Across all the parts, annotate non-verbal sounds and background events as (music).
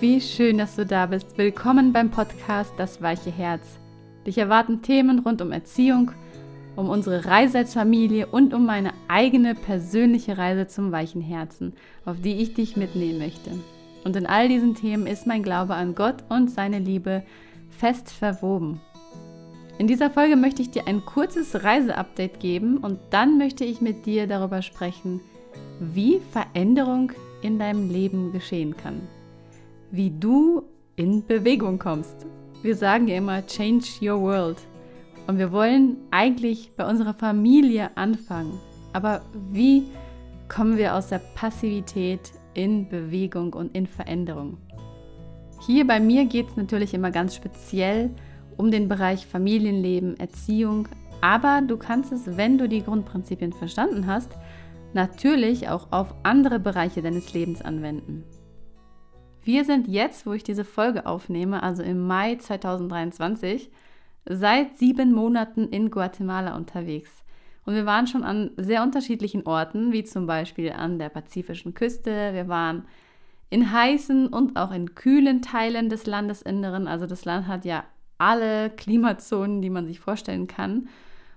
Wie schön, dass du da bist. Willkommen beim Podcast Das weiche Herz. Dich erwarten Themen rund um Erziehung, um unsere Reise als Familie und um meine eigene persönliche Reise zum weichen Herzen, auf die ich dich mitnehmen möchte. Und in all diesen Themen ist mein Glaube an Gott und seine Liebe fest verwoben. In dieser Folge möchte ich dir ein kurzes Reiseupdate geben und dann möchte ich mit dir darüber sprechen, wie Veränderung in deinem Leben geschehen kann wie du in Bewegung kommst. Wir sagen ja immer, change your world. Und wir wollen eigentlich bei unserer Familie anfangen. Aber wie kommen wir aus der Passivität in Bewegung und in Veränderung? Hier bei mir geht es natürlich immer ganz speziell um den Bereich Familienleben, Erziehung. Aber du kannst es, wenn du die Grundprinzipien verstanden hast, natürlich auch auf andere Bereiche deines Lebens anwenden. Wir sind jetzt, wo ich diese Folge aufnehme, also im Mai 2023, seit sieben Monaten in Guatemala unterwegs. Und wir waren schon an sehr unterschiedlichen Orten, wie zum Beispiel an der pazifischen Küste. Wir waren in heißen und auch in kühlen Teilen des Landesinneren. Also das Land hat ja alle Klimazonen, die man sich vorstellen kann.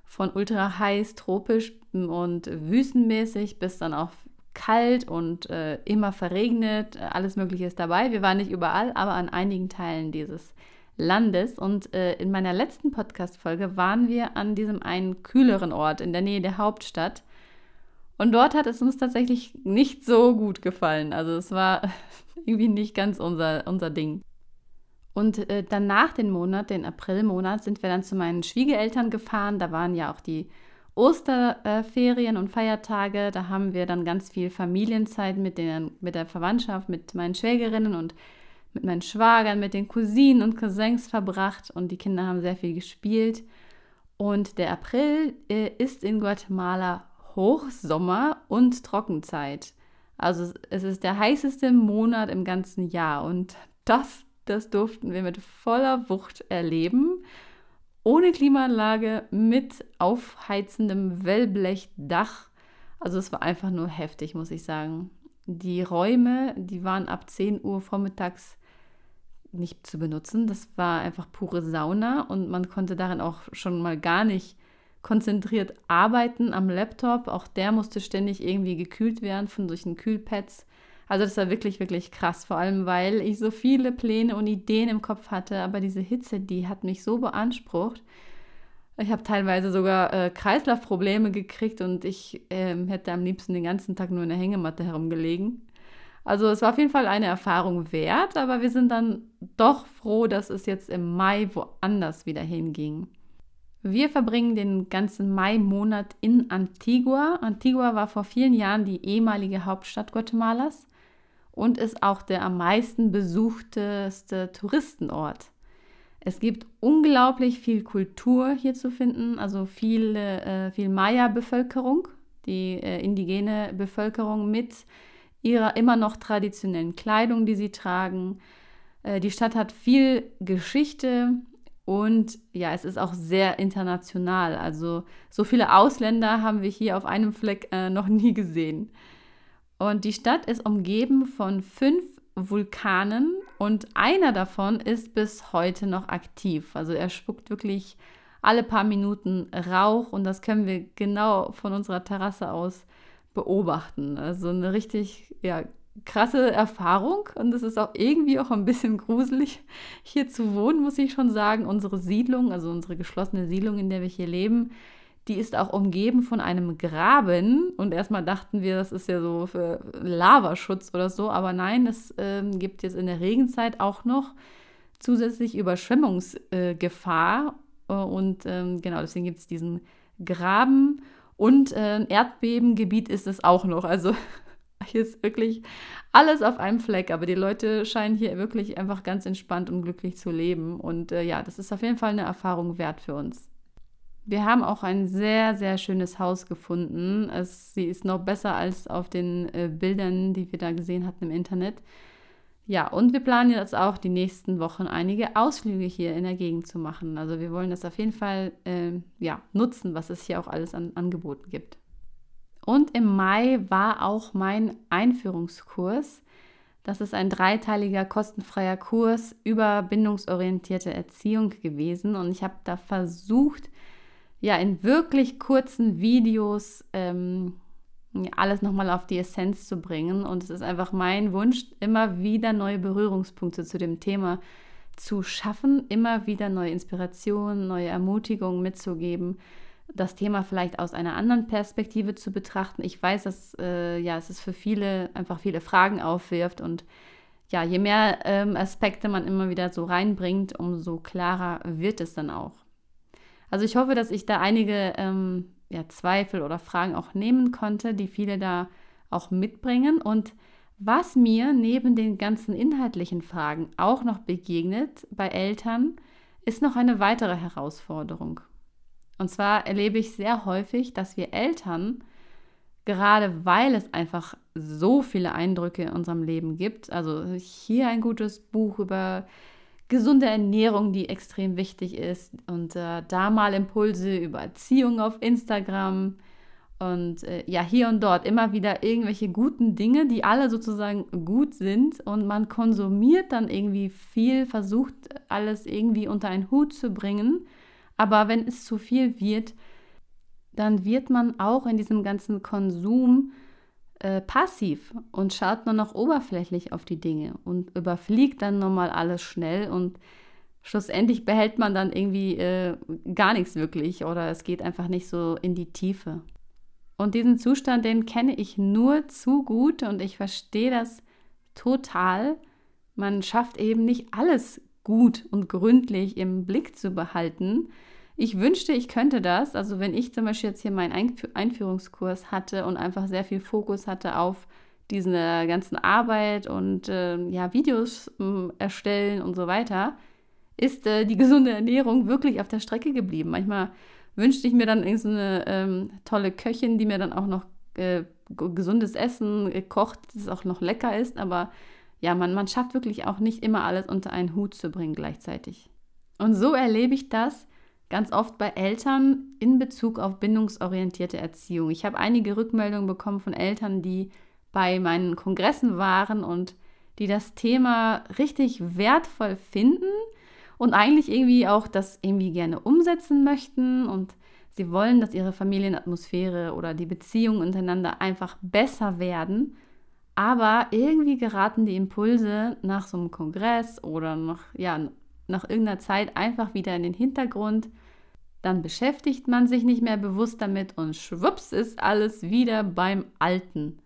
Von ultra heiß, tropisch und wüstenmäßig bis dann auch kalt und äh, immer verregnet, alles Mögliche ist dabei. Wir waren nicht überall, aber an einigen Teilen dieses Landes. Und äh, in meiner letzten Podcast-Folge waren wir an diesem einen kühleren Ort in der Nähe der Hauptstadt. Und dort hat es uns tatsächlich nicht so gut gefallen. Also es war (laughs) irgendwie nicht ganz unser, unser Ding. Und äh, danach den Monat, den Aprilmonat, sind wir dann zu meinen Schwiegereltern gefahren. Da waren ja auch die Osterferien und Feiertage, da haben wir dann ganz viel Familienzeit mit, den, mit der Verwandtschaft, mit meinen Schwägerinnen und mit meinen Schwagern, mit den Cousinen und Cousins verbracht und die Kinder haben sehr viel gespielt. Und der April äh, ist in Guatemala Hochsommer und Trockenzeit. Also es ist der heißeste Monat im ganzen Jahr und das, das durften wir mit voller Wucht erleben ohne Klimaanlage mit aufheizendem Wellblechdach. Also es war einfach nur heftig, muss ich sagen. Die Räume, die waren ab 10 Uhr vormittags nicht zu benutzen. Das war einfach pure Sauna und man konnte darin auch schon mal gar nicht konzentriert arbeiten am Laptop. Auch der musste ständig irgendwie gekühlt werden von solchen Kühlpads. Also das war wirklich, wirklich krass, vor allem weil ich so viele Pläne und Ideen im Kopf hatte, aber diese Hitze, die hat mich so beansprucht. Ich habe teilweise sogar äh, Kreislaufprobleme gekriegt und ich äh, hätte am liebsten den ganzen Tag nur in der Hängematte herumgelegen. Also es war auf jeden Fall eine Erfahrung wert, aber wir sind dann doch froh, dass es jetzt im Mai woanders wieder hinging. Wir verbringen den ganzen Mai-Monat in Antigua. Antigua war vor vielen Jahren die ehemalige Hauptstadt Guatemalas und ist auch der am meisten besuchteste Touristenort. Es gibt unglaublich viel Kultur hier zu finden, also viel, äh, viel Maya-Bevölkerung, die äh, indigene Bevölkerung mit ihrer immer noch traditionellen Kleidung, die sie tragen. Äh, die Stadt hat viel Geschichte und ja, es ist auch sehr international. Also so viele Ausländer haben wir hier auf einem Fleck äh, noch nie gesehen. Und die Stadt ist umgeben von fünf Vulkanen und einer davon ist bis heute noch aktiv. Also er spuckt wirklich alle paar Minuten Rauch und das können wir genau von unserer Terrasse aus beobachten. Also eine richtig ja, krasse Erfahrung und es ist auch irgendwie auch ein bisschen gruselig, hier zu wohnen, muss ich schon sagen. Unsere Siedlung, also unsere geschlossene Siedlung, in der wir hier leben, die ist auch umgeben von einem Graben. Und erstmal dachten wir, das ist ja so für Lavaschutz oder so. Aber nein, es ähm, gibt jetzt in der Regenzeit auch noch zusätzlich Überschwemmungsgefahr. Äh, und ähm, genau, deswegen gibt es diesen Graben. Und äh, Erdbebengebiet ist es auch noch. Also (laughs) hier ist wirklich alles auf einem Fleck. Aber die Leute scheinen hier wirklich einfach ganz entspannt und glücklich zu leben. Und äh, ja, das ist auf jeden Fall eine Erfahrung wert für uns. Wir haben auch ein sehr, sehr schönes Haus gefunden. Es, sie ist noch besser als auf den äh, Bildern, die wir da gesehen hatten im Internet. Ja, und wir planen jetzt auch die nächsten Wochen einige Ausflüge hier in der Gegend zu machen. Also wir wollen das auf jeden Fall äh, ja, nutzen, was es hier auch alles an Angeboten gibt. Und im Mai war auch mein Einführungskurs. Das ist ein dreiteiliger kostenfreier Kurs über bindungsorientierte Erziehung gewesen und ich habe da versucht, ja, in wirklich kurzen Videos ähm, alles nochmal auf die Essenz zu bringen. Und es ist einfach mein Wunsch, immer wieder neue Berührungspunkte zu dem Thema zu schaffen, immer wieder neue Inspirationen, neue Ermutigungen mitzugeben, das Thema vielleicht aus einer anderen Perspektive zu betrachten. Ich weiß, dass äh, ja, es ist für viele einfach viele Fragen aufwirft und ja, je mehr ähm, Aspekte man immer wieder so reinbringt, umso klarer wird es dann auch. Also ich hoffe, dass ich da einige ähm, ja, Zweifel oder Fragen auch nehmen konnte, die viele da auch mitbringen. Und was mir neben den ganzen inhaltlichen Fragen auch noch begegnet bei Eltern, ist noch eine weitere Herausforderung. Und zwar erlebe ich sehr häufig, dass wir Eltern, gerade weil es einfach so viele Eindrücke in unserem Leben gibt, also hier ein gutes Buch über gesunde Ernährung, die extrem wichtig ist. Und äh, da mal Impulse über Erziehung auf Instagram und äh, ja, hier und dort immer wieder irgendwelche guten Dinge, die alle sozusagen gut sind. Und man konsumiert dann irgendwie viel, versucht alles irgendwie unter einen Hut zu bringen. Aber wenn es zu viel wird, dann wird man auch in diesem ganzen Konsum äh, passiv und schaut nur noch oberflächlich auf die Dinge und überfliegt dann nochmal alles schnell und schlussendlich behält man dann irgendwie äh, gar nichts wirklich oder es geht einfach nicht so in die Tiefe. Und diesen Zustand, den kenne ich nur zu gut und ich verstehe das total. Man schafft eben nicht alles gut und gründlich im Blick zu behalten. Ich wünschte, ich könnte das. Also wenn ich zum Beispiel jetzt hier meinen Einführungskurs hatte und einfach sehr viel Fokus hatte auf diese ganzen Arbeit und äh, ja, Videos äh, erstellen und so weiter, ist äh, die gesunde Ernährung wirklich auf der Strecke geblieben. Manchmal wünschte ich mir dann irgendeine so ähm, tolle Köchin, die mir dann auch noch äh, gesundes Essen kocht, das auch noch lecker ist, aber ja, man, man schafft wirklich auch nicht immer alles unter einen Hut zu bringen gleichzeitig. Und so erlebe ich das ganz oft bei Eltern in Bezug auf bindungsorientierte Erziehung. Ich habe einige Rückmeldungen bekommen von Eltern, die bei meinen Kongressen waren und die das Thema richtig wertvoll finden und eigentlich irgendwie auch das irgendwie gerne umsetzen möchten und sie wollen, dass ihre Familienatmosphäre oder die Beziehungen untereinander einfach besser werden aber irgendwie geraten die Impulse nach so einem Kongress oder nach, ja, nach irgendeiner Zeit einfach wieder in den Hintergrund. Dann beschäftigt man sich nicht mehr bewusst damit und schwupps ist alles wieder beim Alten.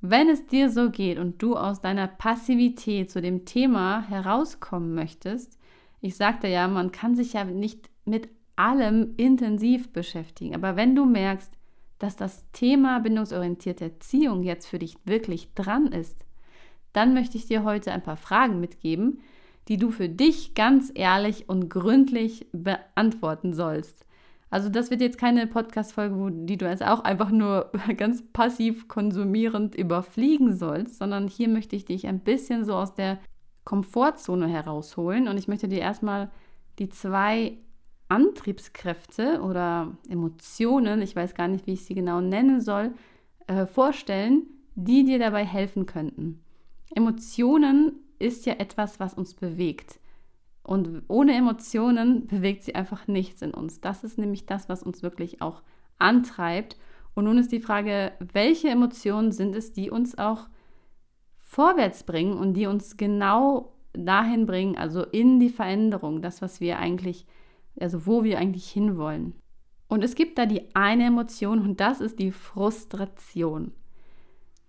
Wenn es dir so geht und du aus deiner Passivität zu dem Thema herauskommen möchtest, ich sagte ja, man kann sich ja nicht mit allem intensiv beschäftigen, aber wenn du merkst, dass das Thema bindungsorientierte Erziehung jetzt für dich wirklich dran ist, dann möchte ich dir heute ein paar Fragen mitgeben, die du für dich ganz ehrlich und gründlich beantworten sollst. Also das wird jetzt keine Podcast-Folge, die du jetzt auch einfach nur (laughs) ganz passiv konsumierend überfliegen sollst, sondern hier möchte ich dich ein bisschen so aus der Komfortzone herausholen und ich möchte dir erstmal die zwei Antriebskräfte oder Emotionen, ich weiß gar nicht, wie ich sie genau nennen soll, äh, vorstellen, die dir dabei helfen könnten. Emotionen ist ja etwas, was uns bewegt. Und ohne Emotionen bewegt sie einfach nichts in uns. Das ist nämlich das, was uns wirklich auch antreibt. Und nun ist die Frage, welche Emotionen sind es, die uns auch vorwärts bringen und die uns genau dahin bringen, also in die Veränderung, das, was wir eigentlich also wo wir eigentlich hinwollen. Und es gibt da die eine Emotion und das ist die Frustration.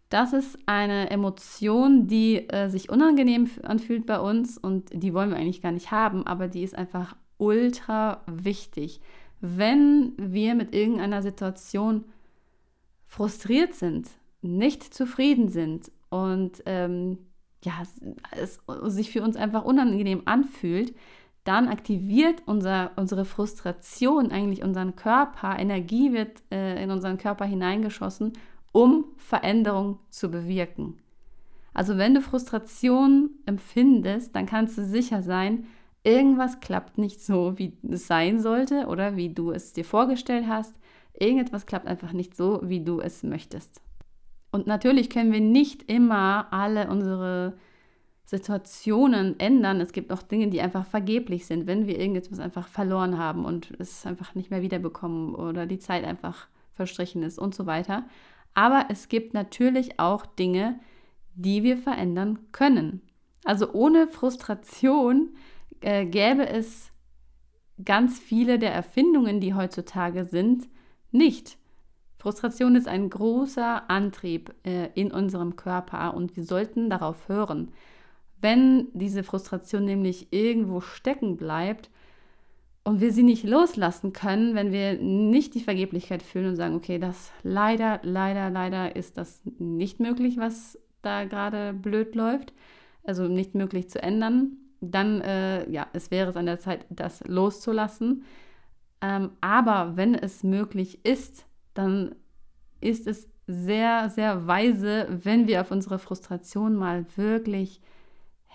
Das ist eine Emotion, die äh, sich unangenehm anfühlt bei uns und die wollen wir eigentlich gar nicht haben, aber die ist einfach ultra wichtig. Wenn wir mit irgendeiner Situation frustriert sind, nicht zufrieden sind und ähm, ja, es, es sich für uns einfach unangenehm anfühlt, dann aktiviert unser, unsere Frustration eigentlich unseren Körper, Energie wird äh, in unseren Körper hineingeschossen, um Veränderung zu bewirken. Also wenn du Frustration empfindest, dann kannst du sicher sein, irgendwas klappt nicht so, wie es sein sollte oder wie du es dir vorgestellt hast. Irgendetwas klappt einfach nicht so, wie du es möchtest. Und natürlich können wir nicht immer alle unsere Situationen ändern. Es gibt auch Dinge, die einfach vergeblich sind, wenn wir irgendetwas einfach verloren haben und es einfach nicht mehr wiederbekommen oder die Zeit einfach verstrichen ist und so weiter. Aber es gibt natürlich auch Dinge, die wir verändern können. Also ohne Frustration äh, gäbe es ganz viele der Erfindungen, die heutzutage sind, nicht. Frustration ist ein großer Antrieb äh, in unserem Körper und wir sollten darauf hören. Wenn diese Frustration nämlich irgendwo stecken bleibt und wir sie nicht loslassen können, wenn wir nicht die Vergeblichkeit fühlen und sagen, okay, das leider, leider, leider ist das nicht möglich, was da gerade blöd läuft, also nicht möglich zu ändern, dann äh, ja, es wäre es an der Zeit, das loszulassen. Ähm, aber wenn es möglich ist, dann ist es sehr, sehr weise, wenn wir auf unsere Frustration mal wirklich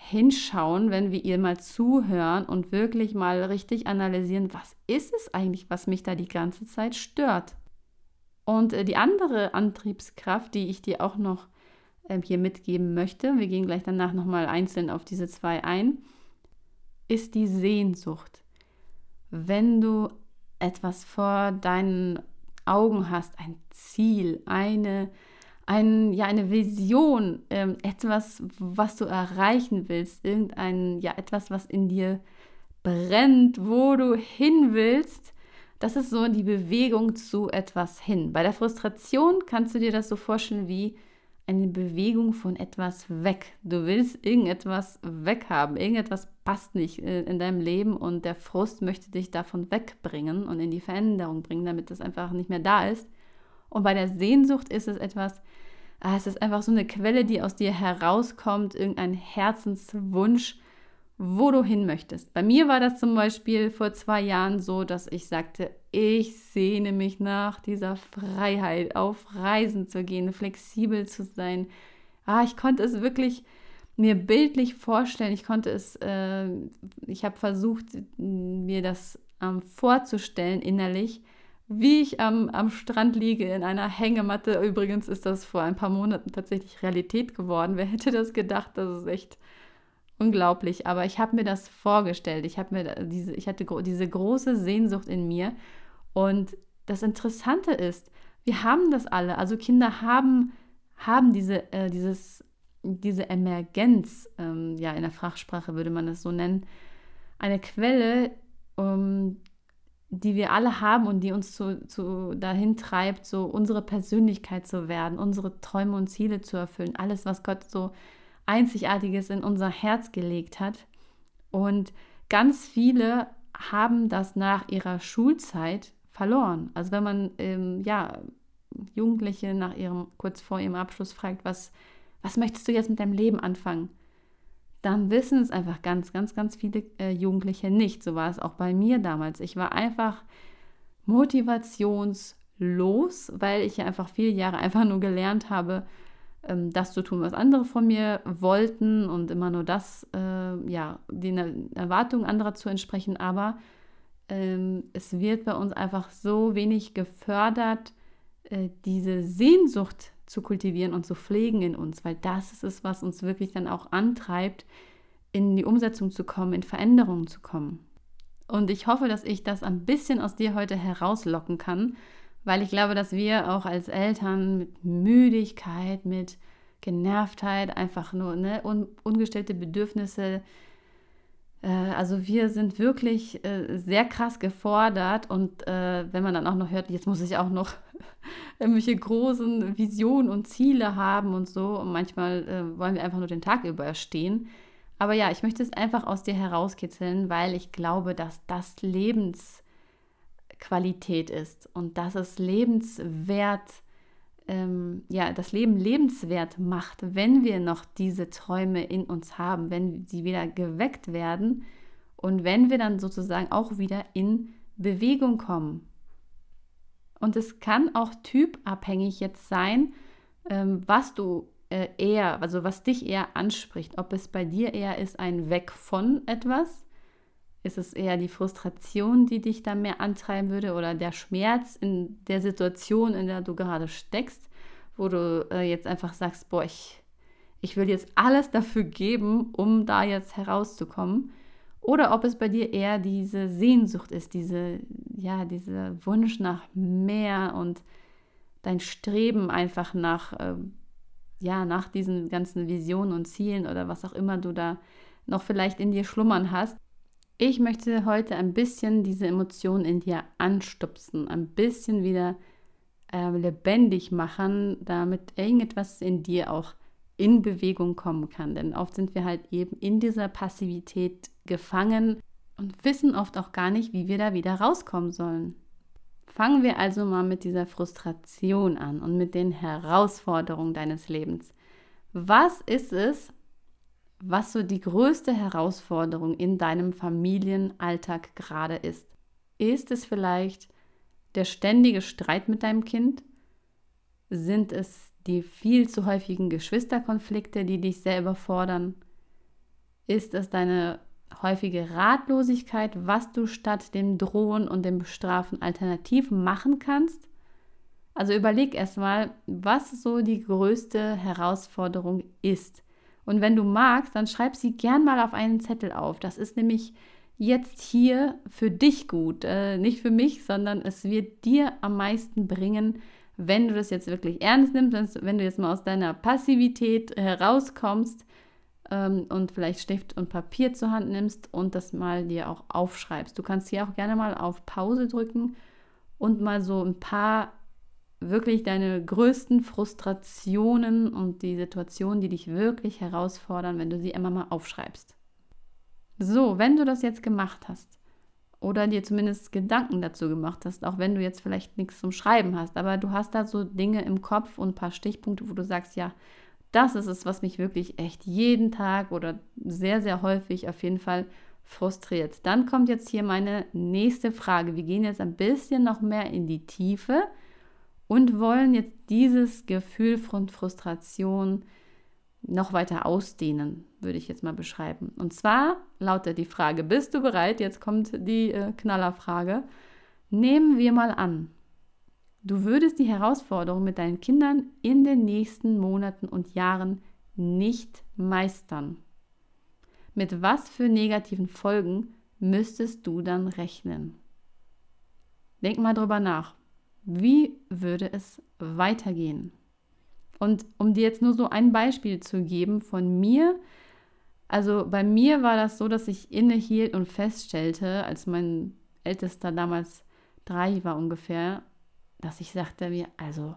hinschauen, wenn wir ihr mal zuhören und wirklich mal richtig analysieren, was ist es eigentlich, was mich da die ganze Zeit stört. Und äh, die andere Antriebskraft, die ich dir auch noch äh, hier mitgeben möchte, wir gehen gleich danach nochmal einzeln auf diese zwei ein, ist die Sehnsucht. Wenn du etwas vor deinen Augen hast, ein Ziel, eine, ein, ja, eine Vision, ähm, etwas, was du erreichen willst, irgendein, ja, etwas, was in dir brennt, wo du hin willst, das ist so die Bewegung zu etwas hin. Bei der Frustration kannst du dir das so vorstellen wie eine Bewegung von etwas weg. Du willst irgendetwas weghaben, irgendetwas passt nicht äh, in deinem Leben und der Frust möchte dich davon wegbringen und in die Veränderung bringen, damit das einfach nicht mehr da ist. Und bei der Sehnsucht ist es etwas, ah, es ist einfach so eine Quelle, die aus dir herauskommt, irgendein Herzenswunsch, wo du hin möchtest. Bei mir war das zum Beispiel vor zwei Jahren so, dass ich sagte, ich sehne mich nach dieser Freiheit, auf Reisen zu gehen, flexibel zu sein. Ah, ich konnte es wirklich mir bildlich vorstellen. Ich konnte es, äh, ich habe versucht, mir das ähm, vorzustellen innerlich, wie ich am, am Strand liege in einer Hängematte. Übrigens ist das vor ein paar Monaten tatsächlich Realität geworden. Wer hätte das gedacht? Das ist echt unglaublich. Aber ich habe mir das vorgestellt. Ich, mir diese, ich hatte diese große Sehnsucht in mir. Und das Interessante ist, wir haben das alle. Also Kinder haben, haben diese, äh, dieses diese Emergenz, ähm, ja, in der Fachsprache würde man das so nennen, eine Quelle, um, die wir alle haben und die uns zu, zu, dahin treibt, so unsere Persönlichkeit zu werden, unsere Träume und Ziele zu erfüllen, alles, was Gott so Einzigartiges in unser Herz gelegt hat. Und ganz viele haben das nach ihrer Schulzeit verloren. Also wenn man ähm, ja Jugendliche nach ihrem kurz vor ihrem Abschluss fragt, was was möchtest du jetzt mit deinem Leben anfangen? Dann wissen es einfach ganz, ganz, ganz viele äh, Jugendliche nicht. So war es auch bei mir damals. Ich war einfach motivationslos, weil ich ja einfach viele Jahre einfach nur gelernt habe, ähm, das zu tun, was andere von mir wollten und immer nur das, äh, ja, den Erwartungen anderer zu entsprechen. Aber ähm, es wird bei uns einfach so wenig gefördert, äh, diese Sehnsucht zu kultivieren und zu pflegen in uns, weil das ist es, was uns wirklich dann auch antreibt, in die Umsetzung zu kommen, in Veränderungen zu kommen. Und ich hoffe, dass ich das ein bisschen aus dir heute herauslocken kann, weil ich glaube, dass wir auch als Eltern mit Müdigkeit, mit Genervtheit, einfach nur ne, un ungestellte Bedürfnisse, also wir sind wirklich äh, sehr krass gefordert und äh, wenn man dann auch noch hört, jetzt muss ich auch noch (laughs) irgendwelche großen Visionen und Ziele haben und so. Und manchmal äh, wollen wir einfach nur den Tag überstehen. Aber ja, ich möchte es einfach aus dir herauskitzeln, weil ich glaube, dass das Lebensqualität ist und dass es lebenswert, ähm, ja, das Leben lebenswert macht, wenn wir noch diese Träume in uns haben, wenn sie wieder geweckt werden und wenn wir dann sozusagen auch wieder in Bewegung kommen. Und es kann auch typabhängig jetzt sein, ähm, was du äh, eher, also was dich eher anspricht. Ob es bei dir eher ist ein Weg von etwas, ist es eher die Frustration, die dich da mehr antreiben würde oder der Schmerz in der Situation, in der du gerade steckst, wo du äh, jetzt einfach sagst, boah, ich, ich will jetzt alles dafür geben, um da jetzt herauszukommen. Oder ob es bei dir eher diese Sehnsucht ist, diese, ja, dieser Wunsch nach mehr und dein Streben einfach nach, äh, ja, nach diesen ganzen Visionen und Zielen oder was auch immer du da noch vielleicht in dir schlummern hast. Ich möchte heute ein bisschen diese Emotionen in dir anstupsen, ein bisschen wieder äh, lebendig machen, damit irgendetwas in dir auch in Bewegung kommen kann. Denn oft sind wir halt eben in dieser Passivität gefangen und wissen oft auch gar nicht, wie wir da wieder rauskommen sollen. Fangen wir also mal mit dieser Frustration an und mit den Herausforderungen deines Lebens. Was ist es, was so die größte Herausforderung in deinem Familienalltag gerade ist? Ist es vielleicht der ständige Streit mit deinem Kind? Sind es die viel zu häufigen Geschwisterkonflikte, die dich sehr überfordern? Ist es deine häufige Ratlosigkeit, was du statt dem Drohen und dem Bestrafen alternativ machen kannst? Also überleg erstmal, was so die größte Herausforderung ist. Und wenn du magst, dann schreib sie gern mal auf einen Zettel auf. Das ist nämlich jetzt hier für dich gut. Äh, nicht für mich, sondern es wird dir am meisten bringen, wenn du das jetzt wirklich ernst nimmst, wenn du jetzt mal aus deiner Passivität herauskommst ähm, und vielleicht Stift und Papier zur Hand nimmst und das mal dir auch aufschreibst. Du kannst hier auch gerne mal auf Pause drücken und mal so ein paar wirklich deine größten Frustrationen und die Situationen, die dich wirklich herausfordern, wenn du sie immer mal aufschreibst. So, wenn du das jetzt gemacht hast oder dir zumindest Gedanken dazu gemacht hast, auch wenn du jetzt vielleicht nichts zum Schreiben hast, aber du hast da so Dinge im Kopf und ein paar Stichpunkte, wo du sagst, ja, das ist es, was mich wirklich echt jeden Tag oder sehr, sehr häufig auf jeden Fall frustriert. Dann kommt jetzt hier meine nächste Frage. Wir gehen jetzt ein bisschen noch mehr in die Tiefe und wollen jetzt dieses Gefühl von Frustration noch weiter ausdehnen, würde ich jetzt mal beschreiben. Und zwar lautet die Frage, bist du bereit? Jetzt kommt die äh, Knallerfrage. Nehmen wir mal an, Du würdest die Herausforderung mit deinen Kindern in den nächsten Monaten und Jahren nicht meistern. Mit was für negativen Folgen müsstest du dann rechnen? Denk mal drüber nach. Wie würde es weitergehen? Und um dir jetzt nur so ein Beispiel zu geben von mir, also bei mir war das so, dass ich innehielt und feststellte, als mein ältester damals drei war ungefähr, dass ich sagte mir, also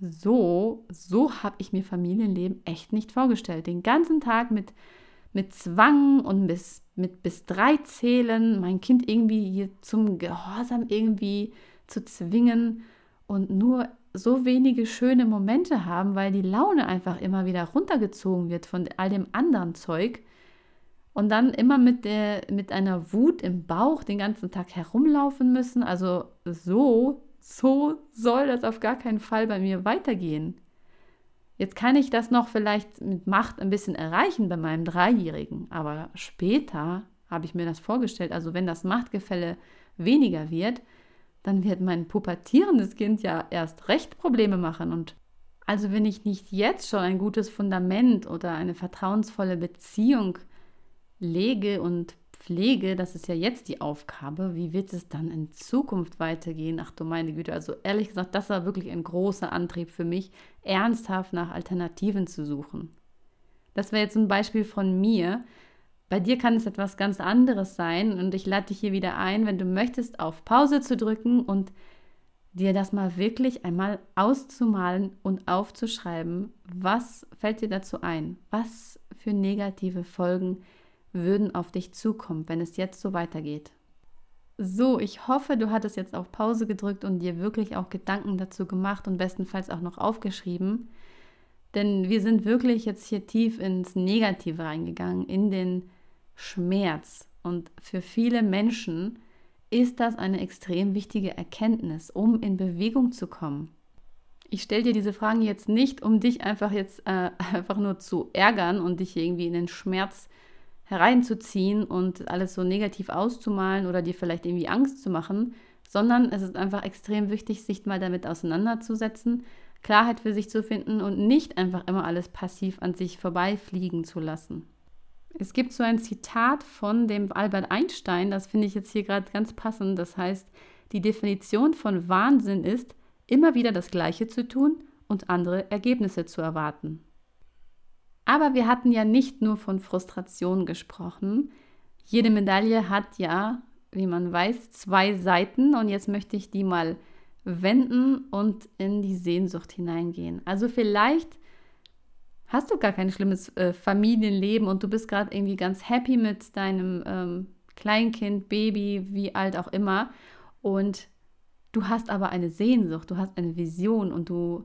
so, so habe ich mir Familienleben echt nicht vorgestellt. Den ganzen Tag mit, mit Zwang und bis, mit bis drei Zählen mein Kind irgendwie hier zum Gehorsam irgendwie zu zwingen und nur so wenige schöne Momente haben, weil die Laune einfach immer wieder runtergezogen wird von all dem anderen Zeug. Und dann immer mit, der, mit einer Wut im Bauch den ganzen Tag herumlaufen müssen. Also so so soll das auf gar keinen Fall bei mir weitergehen. Jetzt kann ich das noch vielleicht mit Macht ein bisschen erreichen bei meinem Dreijährigen, aber später habe ich mir das vorgestellt. Also wenn das Machtgefälle weniger wird, dann wird mein pubertierendes Kind ja erst recht Probleme machen. Und also wenn ich nicht jetzt schon ein gutes Fundament oder eine vertrauensvolle Beziehung lege und Pflege, das ist ja jetzt die Aufgabe. Wie wird es dann in Zukunft weitergehen? Ach du meine Güte, also ehrlich gesagt, das war wirklich ein großer Antrieb für mich, ernsthaft nach Alternativen zu suchen. Das wäre jetzt ein Beispiel von mir. Bei dir kann es etwas ganz anderes sein und ich lade dich hier wieder ein, wenn du möchtest, auf Pause zu drücken und dir das mal wirklich einmal auszumalen und aufzuschreiben. Was fällt dir dazu ein? Was für negative Folgen würden auf dich zukommen, wenn es jetzt so weitergeht. So, ich hoffe, du hattest jetzt auf Pause gedrückt und dir wirklich auch Gedanken dazu gemacht und bestenfalls auch noch aufgeschrieben. Denn wir sind wirklich jetzt hier tief ins Negative reingegangen, in den Schmerz. Und für viele Menschen ist das eine extrem wichtige Erkenntnis, um in Bewegung zu kommen. Ich stelle dir diese Fragen jetzt nicht, um dich einfach jetzt äh, (laughs) einfach nur zu ärgern und dich irgendwie in den Schmerz zu hereinzuziehen und alles so negativ auszumalen oder dir vielleicht irgendwie Angst zu machen, sondern es ist einfach extrem wichtig, sich mal damit auseinanderzusetzen, Klarheit für sich zu finden und nicht einfach immer alles passiv an sich vorbeifliegen zu lassen. Es gibt so ein Zitat von dem Albert Einstein, das finde ich jetzt hier gerade ganz passend. Das heißt, die Definition von Wahnsinn ist, immer wieder das Gleiche zu tun und andere Ergebnisse zu erwarten. Aber wir hatten ja nicht nur von Frustration gesprochen. Jede Medaille hat ja, wie man weiß, zwei Seiten und jetzt möchte ich die mal wenden und in die Sehnsucht hineingehen. Also vielleicht hast du gar kein schlimmes äh, Familienleben und du bist gerade irgendwie ganz happy mit deinem ähm, Kleinkind, Baby, wie alt auch immer. Und du hast aber eine Sehnsucht, du hast eine Vision und du,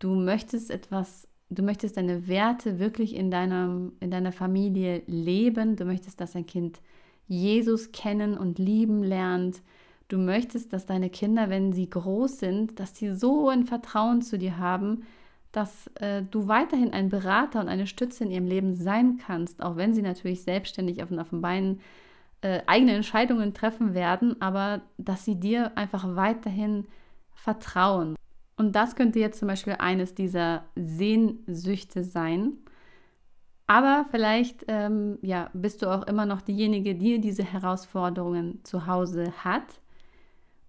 du möchtest etwas, du möchtest deine Werte wirklich in, deiner, in deiner Familie leben. Du möchtest, dass dein Kind Jesus kennen und lieben lernt. Du möchtest, dass deine Kinder, wenn sie groß sind, dass sie so ein Vertrauen zu dir haben, dass äh, du weiterhin ein Berater und eine Stütze in ihrem Leben sein kannst, auch wenn sie natürlich selbstständig auf, auf den Beinen äh, eigene Entscheidungen treffen werden, aber dass sie dir einfach weiterhin vertrauen. Und das könnte jetzt zum Beispiel eines dieser Sehnsüchte sein. Aber vielleicht ähm, ja, bist du auch immer noch diejenige, die diese Herausforderungen zu Hause hat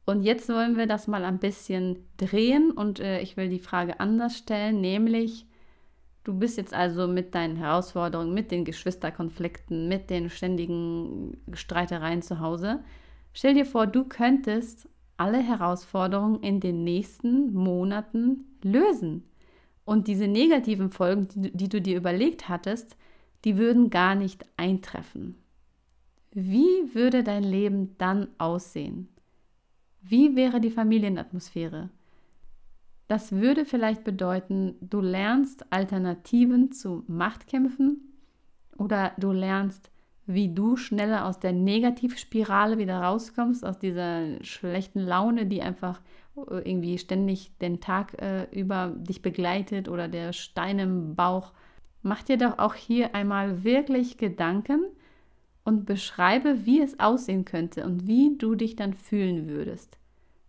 und jetzt wollen wir das mal ein bisschen drehen und äh, ich will die Frage anders stellen, nämlich, du bist jetzt also mit deinen Herausforderungen, mit den Geschwisterkonflikten, mit den ständigen Streitereien zu Hause. Stell dir vor, du könntest alle Herausforderungen in den nächsten Monaten lösen. Und diese negativen Folgen, die, die du dir überlegt hattest, die würden gar nicht eintreffen. Wie würde dein Leben dann aussehen? Wie wäre die Familienatmosphäre? Das würde vielleicht bedeuten, du lernst Alternativen zu Machtkämpfen oder du lernst, wie du schneller aus der Negativspirale wieder rauskommst, aus dieser schlechten Laune, die einfach äh, irgendwie ständig den Tag äh, über dich begleitet oder der Stein im Bauch. Mach dir doch auch hier einmal wirklich Gedanken, und beschreibe, wie es aussehen könnte und wie du dich dann fühlen würdest.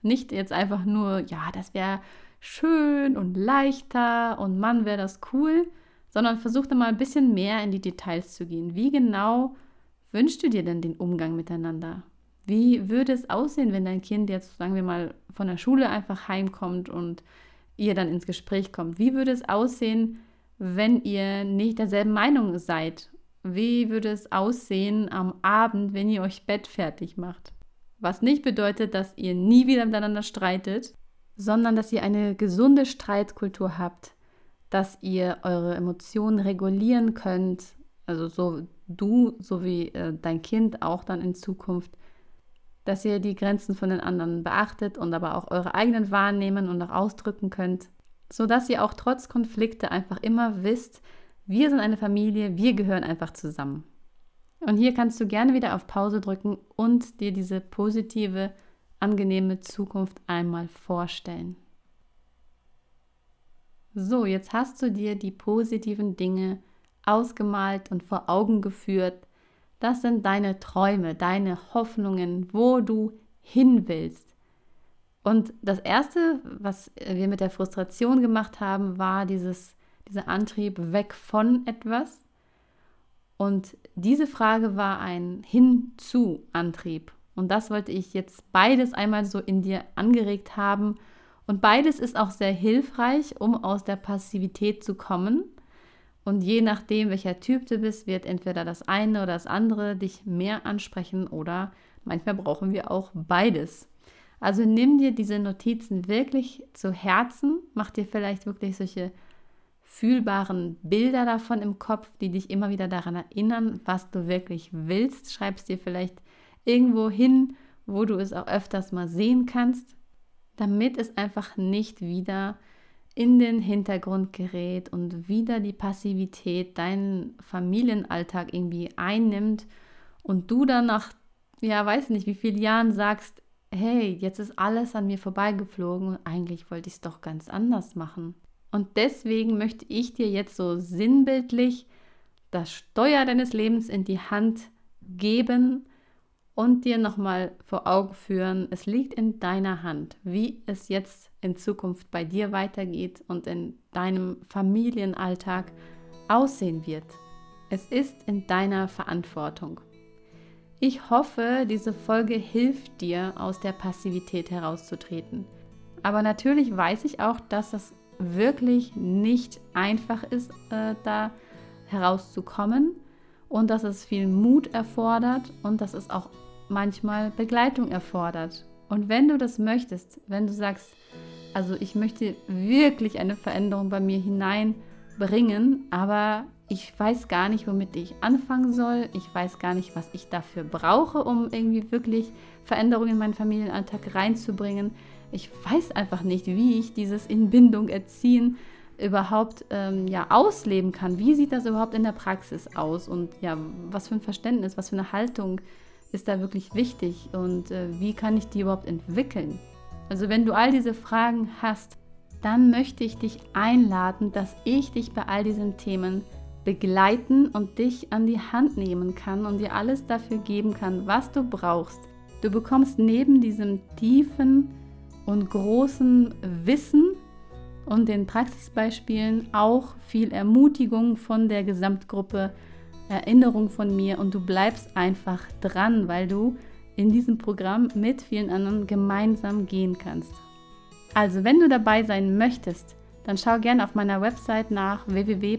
Nicht jetzt einfach nur, ja, das wäre schön und leichter und Mann, wäre das cool, sondern versuch dann mal ein bisschen mehr in die Details zu gehen. Wie genau wünschst du dir denn den Umgang miteinander? Wie würde es aussehen, wenn dein Kind jetzt, sagen wir mal, von der Schule einfach heimkommt und ihr dann ins Gespräch kommt? Wie würde es aussehen, wenn ihr nicht derselben Meinung seid wie würde es aussehen am Abend, wenn ihr euch Bett fertig macht? Was nicht bedeutet, dass ihr nie wieder miteinander streitet, sondern dass ihr eine gesunde Streitkultur habt, dass ihr eure Emotionen regulieren könnt, also so du sowie äh, dein Kind auch dann in Zukunft, dass ihr die Grenzen von den anderen beachtet und aber auch eure eigenen wahrnehmen und auch ausdrücken könnt, sodass ihr auch trotz Konflikte einfach immer wisst, wir sind eine Familie, wir gehören einfach zusammen. Und hier kannst du gerne wieder auf Pause drücken und dir diese positive, angenehme Zukunft einmal vorstellen. So, jetzt hast du dir die positiven Dinge ausgemalt und vor Augen geführt. Das sind deine Träume, deine Hoffnungen, wo du hin willst. Und das Erste, was wir mit der Frustration gemacht haben, war dieses dieser Antrieb weg von etwas. Und diese Frage war ein Hin-zu-Antrieb. Und das wollte ich jetzt beides einmal so in dir angeregt haben. Und beides ist auch sehr hilfreich, um aus der Passivität zu kommen. Und je nachdem, welcher Typ du bist, wird entweder das eine oder das andere dich mehr ansprechen oder manchmal brauchen wir auch beides. Also nimm dir diese Notizen wirklich zu Herzen, mach dir vielleicht wirklich solche fühlbaren Bilder davon im Kopf, die dich immer wieder daran erinnern, was du wirklich willst. Schreibst dir vielleicht irgendwo hin, wo du es auch öfters mal sehen kannst, damit es einfach nicht wieder in den Hintergrund gerät und wieder die Passivität deinen Familienalltag irgendwie einnimmt und du dann nach, ja, weiß nicht, wie vielen Jahren sagst, hey, jetzt ist alles an mir vorbeigeflogen und eigentlich wollte ich es doch ganz anders machen. Und deswegen möchte ich dir jetzt so sinnbildlich das Steuer deines Lebens in die Hand geben und dir nochmal vor Augen führen, es liegt in deiner Hand, wie es jetzt in Zukunft bei dir weitergeht und in deinem Familienalltag aussehen wird. Es ist in deiner Verantwortung. Ich hoffe, diese Folge hilft dir, aus der Passivität herauszutreten. Aber natürlich weiß ich auch, dass es wirklich nicht einfach ist, äh, da herauszukommen und dass es viel Mut erfordert und dass es auch manchmal Begleitung erfordert. Und wenn du das möchtest, wenn du sagst, also ich möchte wirklich eine Veränderung bei mir hineinbringen, aber ich weiß gar nicht, womit ich anfangen soll. Ich weiß gar nicht, was ich dafür brauche, um irgendwie wirklich Veränderungen in meinen Familienalltag reinzubringen. Ich weiß einfach nicht, wie ich dieses in Bindung erziehen überhaupt ähm, ja ausleben kann. Wie sieht das überhaupt in der Praxis aus und ja, was für ein Verständnis, was für eine Haltung ist da wirklich wichtig und äh, wie kann ich die überhaupt entwickeln? Also wenn du all diese Fragen hast, dann möchte ich dich einladen, dass ich dich bei all diesen Themen begleiten und dich an die Hand nehmen kann und dir alles dafür geben kann, was du brauchst. Du bekommst neben diesem tiefen und großen Wissen und den Praxisbeispielen auch viel Ermutigung von der Gesamtgruppe, Erinnerung von mir und du bleibst einfach dran, weil du in diesem Programm mit vielen anderen gemeinsam gehen kannst. Also, wenn du dabei sein möchtest, dann schau gerne auf meiner Website nach www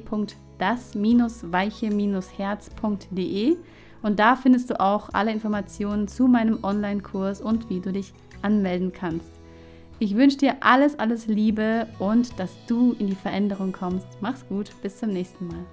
das-weiche-herz.de und da findest du auch alle Informationen zu meinem Online-Kurs und wie du dich anmelden kannst. Ich wünsche dir alles, alles Liebe und dass du in die Veränderung kommst. Mach's gut, bis zum nächsten Mal.